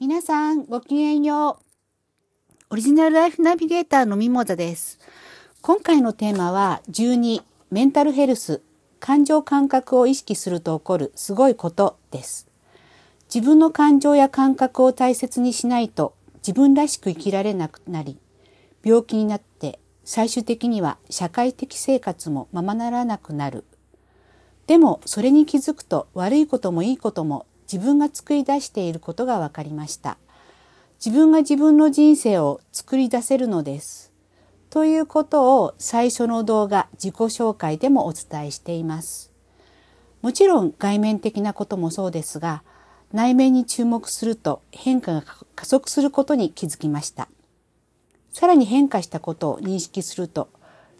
皆さん、ごきげんよう。オリジナルライフナビゲーターのミモザです。今回のテーマは12、メンタルヘルス、感情感覚を意識すると起こるすごいことです。自分の感情や感覚を大切にしないと自分らしく生きられなくなり、病気になって最終的には社会的生活もままならなくなる。でもそれに気づくと悪いこともいいことも自分が作り出していることが分かりました。自分が自分の人生を作り出せるのです。ということを最初の動画自己紹介でもお伝えしています。もちろん外面的なこともそうですが、内面に注目すると変化が加速することに気づきました。さらに変化したことを認識すると、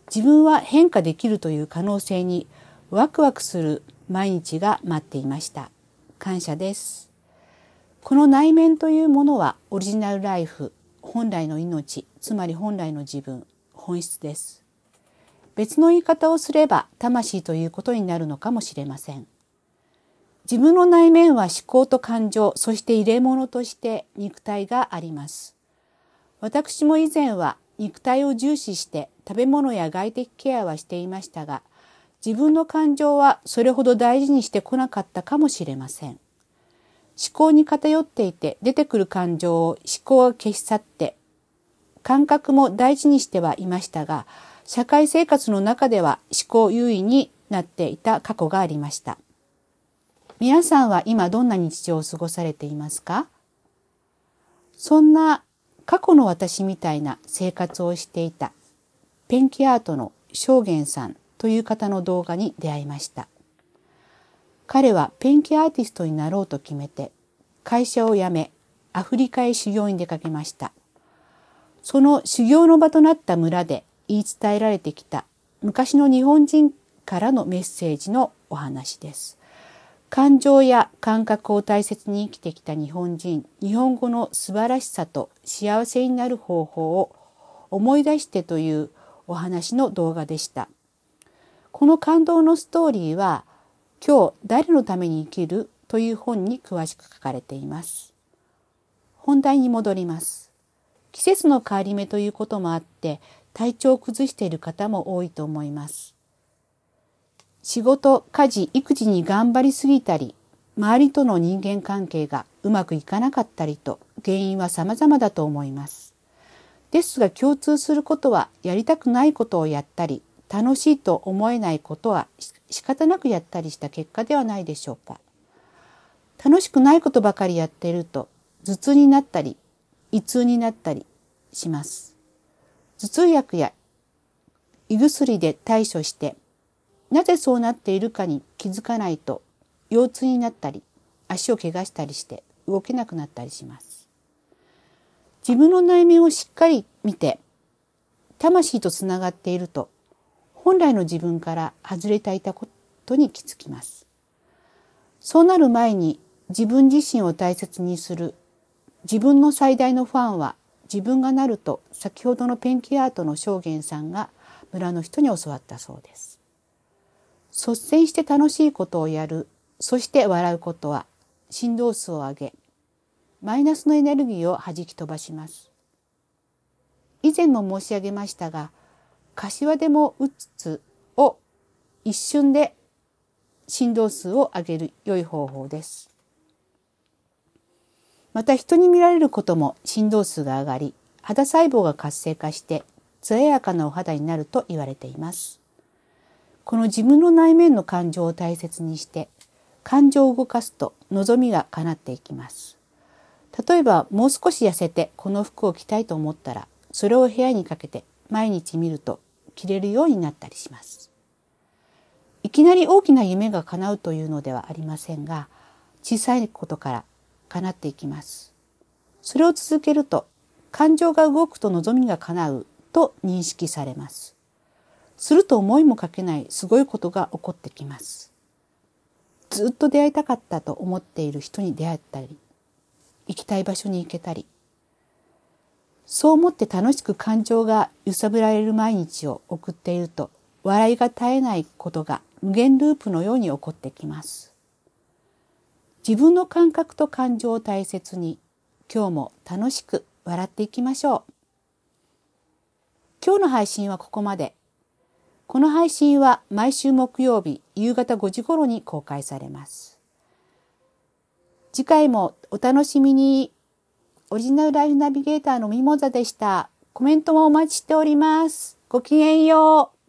自分は変化できるという可能性にワクワクする毎日が待っていました。感謝です。この内面というものはオリジナルライフ、本来の命、つまり本来の自分、本質です。別の言い方をすれば魂ということになるのかもしれません。自分の内面は思考と感情、そして入れ物として肉体があります。私も以前は肉体を重視して食べ物や外的ケアはしていましたが、自分の感情はそれほど大事にしてこなかったかもしれません。思考に偏っていて出てくる感情を思考が消し去って感覚も大事にしてはいましたが社会生活の中では思考優位になっていた過去がありました。皆さんは今どんな日常を過ごされていますか？そんな過去の私みたいな生活をしていたペンキアートの正元さんという方の動画に出会いました。彼はペンキアーティストになろうと決めて会社を辞めアフリカへ修行に出かけました。その修行の場となった村で言い伝えられてきた昔の日本人からのメッセージのお話です。感情や感覚を大切に生きてきた日本人、日本語の素晴らしさと幸せになる方法を思い出してというお話の動画でした。この感動のストーリーは今日誰のために生きるという本に詳しく書かれています。本題に戻ります。季節の変わり目ということもあって体調を崩している方も多いと思います。仕事、家事、育児に頑張りすぎたり、周りとの人間関係がうまくいかなかったりと原因は様々だと思います。ですが共通することはやりたくないことをやったり楽しいと思えないことは仕方なくやったりした結果ではないでしょうか。楽しくないことばかりやっていると頭痛になったり胃痛になったりします。頭痛薬や胃薬で対処してなぜそうなっているかに気づかないと腰痛になったり足を怪我したりして動けなくなったりします。自分の内面をしっかり見て魂とつながっていると本来の自分から外れていたことに気づきます。そうなる前に自分自身を大切にする自分の最大のファンは自分がなると先ほどのペンキアートの証言さんが村の人に教わったそうです。率先して楽しいことをやる、そして笑うことは振動数を上げ、マイナスのエネルギーを弾き飛ばします。以前も申し上げましたが、柏でも打つを一瞬で振動数を上げる良い方法です。また人に見られることも振動数が上がり、肌細胞が活性化して艶やかなお肌になると言われています。この自分の内面の感情を大切にして感情を動かすと望みが叶っていきます。例えばもう少し痩せてこの服を着たいと思ったらそれを部屋にかけて毎日見ると着れるようになったりします。いきなり大きな夢が叶うというのではありませんが小さいことから叶っていきます。それを続けると感情が動くと望みが叶うと認識されます。すると思いもかけないすごいことが起こってきます。ずっと出会いたかったと思っている人に出会ったり、行きたい場所に行けたり、そう思って楽しく感情が揺さぶられる毎日を送っていると、笑いが絶えないことが無限ループのように起こってきます。自分の感覚と感情を大切に、今日も楽しく笑っていきましょう。今日の配信はここまで。この配信は毎週木曜日夕方5時頃に公開されます。次回もお楽しみに。オリジナルライフナビゲーターのミモザでした。コメントもお待ちしております。ごきげんよう。